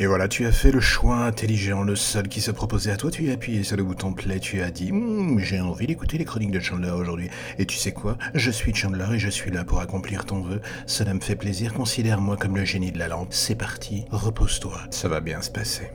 Et voilà, tu as fait le choix intelligent, le seul qui se proposait à toi, tu as appuyé sur le bouton play, tu as dit Hum, j'ai envie d'écouter les chroniques de Chandler aujourd'hui. Et tu sais quoi? Je suis Chandler et je suis là pour accomplir ton vœu. Cela me fait plaisir, considère-moi comme le génie de la lampe. C'est parti, repose-toi, ça va bien se passer.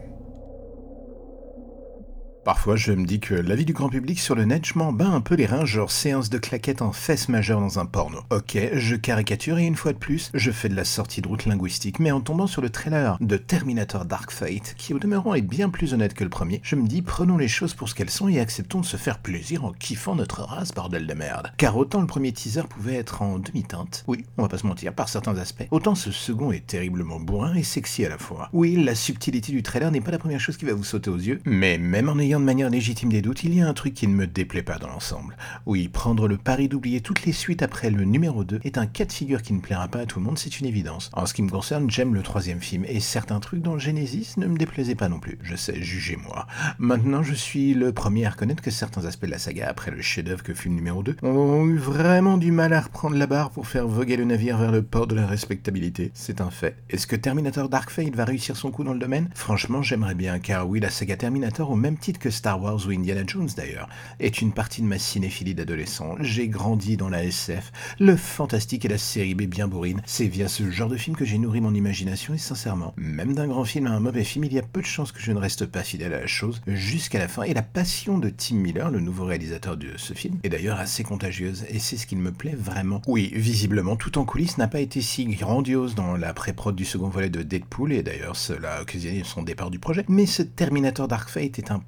Parfois, je me dis que l'avis du grand public sur le net, je m'en bats un peu les reins, genre séance de claquettes en fesses majeures dans un porno. Ok, je caricature et une fois de plus, je fais de la sortie de route linguistique, mais en tombant sur le trailer de Terminator Dark Fate, qui au demeurant est bien plus honnête que le premier, je me dis prenons les choses pour ce qu'elles sont et acceptons de se faire plaisir en kiffant notre race, bordel de merde. Car autant le premier teaser pouvait être en demi-teinte, oui, on va pas se mentir, par certains aspects, autant ce second est terriblement bourrin et sexy à la fois. Oui, la subtilité du trailer n'est pas la première chose qui va vous sauter aux yeux, mais même en ayant de manière légitime des doutes, il y a un truc qui ne me déplaît pas dans l'ensemble. Oui, prendre le pari d'oublier toutes les suites après le numéro 2 est un cas de figure qui ne plaira pas à tout le monde, c'est une évidence. En ce qui me concerne, j'aime le troisième film, et certains trucs dans Genesis ne me déplaisaient pas non plus. Je sais, jugez-moi. Maintenant, je suis le premier à reconnaître que certains aspects de la saga, après le chef-d'œuvre que fut le numéro 2, ont eu vraiment du mal à reprendre la barre pour faire voguer le navire vers le port de la respectabilité. C'est un fait. Est-ce que Terminator Dark Fate va réussir son coup dans le domaine? Franchement, j'aimerais bien, car oui, la saga Terminator, au même titre que Star Wars ou Indiana Jones d'ailleurs, est une partie de ma cinéphilie d'adolescent. J'ai grandi dans la SF, le fantastique et la série B bien bourrine. C'est via ce genre de film que j'ai nourri mon imagination et sincèrement, même d'un grand film à un mauvais film, il y a peu de chances que je ne reste pas fidèle à la chose jusqu'à la fin. Et la passion de Tim Miller, le nouveau réalisateur de ce film, est d'ailleurs assez contagieuse et c'est ce qui me plaît vraiment. Oui, visiblement, tout en coulisses n'a pas été si grandiose dans la pré-prod du second volet de Deadpool et d'ailleurs cela a occasionné son départ du projet. Mais ce Terminator Dark Fate est un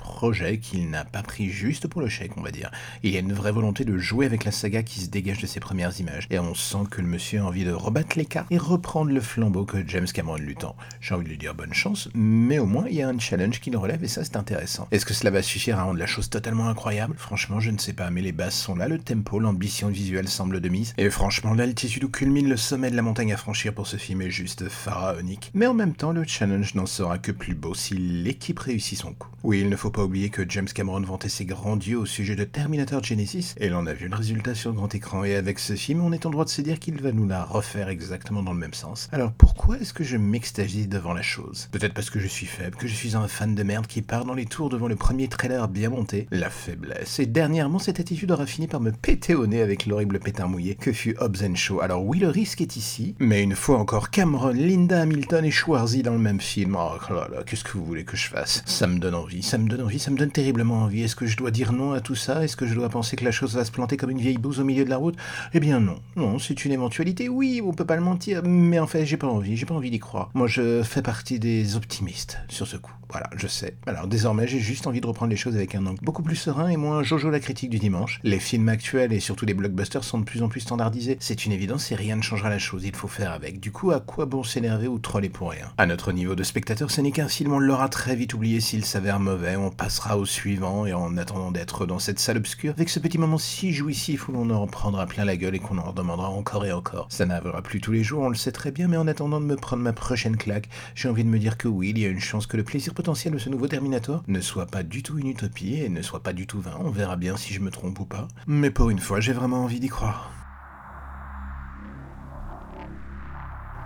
qu'il n'a pas pris juste pour le chèque, on va dire. Il y a une vraie volonté de jouer avec la saga qui se dégage de ses premières images, et on sent que le monsieur a envie de rebattre les cartes et reprendre le flambeau que James Cameron lui tend. J'ai envie de lui dire bonne chance, mais au moins il y a un challenge qui relève et ça c'est intéressant. Est-ce que cela va suffire à rendre la chose totalement incroyable? Franchement, je ne sais pas, mais les bases sont là, le tempo, l'ambition visuelle semble de mise, et franchement, l'altitude où culmine le sommet de la montagne à franchir pour ce film est juste pharaonique. Mais en même temps, le challenge n'en sera que plus beau si l'équipe réussit son coup. Oui, il ne faut pas oublier que James Cameron vantait ses grands dieux au sujet de Terminator Genesis, et l'on a vu le résultat sur grand écran, et avec ce film, on est en droit de se dire qu'il va nous la refaire exactement dans le même sens. Alors pourquoi est-ce que je m'extasie devant la chose? Peut-être parce que je suis faible, que je suis un fan de merde qui part dans les tours devant le premier trailer bien monté, la faiblesse, et dernièrement cette attitude aura fini par me péter au nez avec l'horrible pétard mouillé que fut Hobbs Shaw. Alors oui, le risque est ici, mais une fois encore, Cameron, Linda Hamilton et Schwarzy dans le même film. Oh là là, qu'est-ce que vous voulez que je fasse? Ça me donne envie, ça me donne envie, ça me donne terriblement envie. Est-ce que je dois dire non à tout ça? Est-ce que je dois penser que la chose va se planter comme une vieille bouse au milieu de la route? Eh bien non, non, c'est une éventualité, oui, on peut pas le mentir, mais en fait j'ai pas envie, j'ai pas envie d'y croire. Moi je fais partie des optimistes sur ce coup. Voilà, je sais. Alors désormais, j'ai juste envie de reprendre les choses avec un angle beaucoup plus serein et moins Jojo la critique du dimanche. Les films actuels et surtout les blockbusters sont de plus en plus standardisés. C'est une évidence et rien ne changera la chose, il faut faire avec. Du coup, à quoi bon s'énerver ou troller pour rien? À notre niveau de spectateur, ce n'est qu'un film, on l'aura très vite oublié s'il s'avère mauvais, on passera au suivant et en attendant d'être dans cette salle obscure, avec ce petit moment si jouissif où l'on en prendra plein la gueule et qu'on en redemandera encore et encore. Ça n'arrivera plus tous les jours, on le sait très bien, mais en attendant de me prendre ma prochaine claque, j'ai envie de me dire que oui, il y a une chance que le plaisir potentiel de ce nouveau Terminator ne soit pas du tout une utopie et ne soit pas du tout vain. On verra bien si je me trompe ou pas. Mais pour une fois, j'ai vraiment envie d'y croire.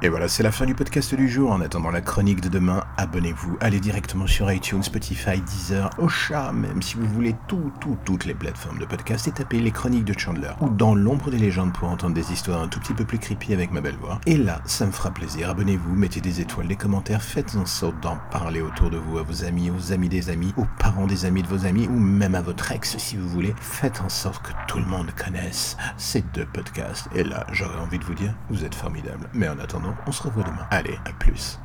Et voilà, c'est la fin du podcast du jour. En attendant la chronique de demain, abonnez-vous, allez directement sur iTunes, Spotify, Deezer, Ocha, même si vous voulez tout, tout, toutes les plateformes de podcast et tapez les chroniques de Chandler ou dans l'ombre des légendes pour entendre des histoires un tout petit peu plus creepy avec ma belle voix. Et là, ça me fera plaisir. Abonnez-vous, mettez des étoiles, des commentaires, faites en sorte d'en parler autour de vous, à vos amis, aux amis des amis, aux parents des amis de vos amis ou même à votre ex si vous voulez. Faites en sorte que tout le monde connaisse ces deux podcasts. Et là, j'aurais envie de vous dire, vous êtes formidables. Mais en attendant, on se revoit demain. Allez, à plus.